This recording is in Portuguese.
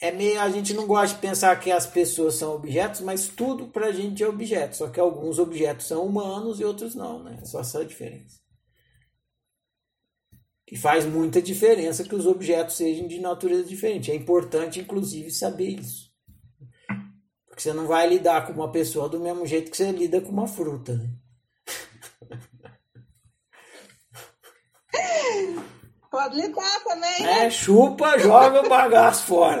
é meio. A gente não gosta de pensar que as pessoas são objetos, mas tudo pra gente é objeto. Só que alguns objetos são humanos e outros não, né? É só essa a diferença. E faz muita diferença que os objetos sejam de natureza diferente. É importante, inclusive, saber isso. Porque você não vai lidar com uma pessoa do mesmo jeito que você lida com uma fruta. Né? Pode lidar também. É, chupa, joga o bagaço fora.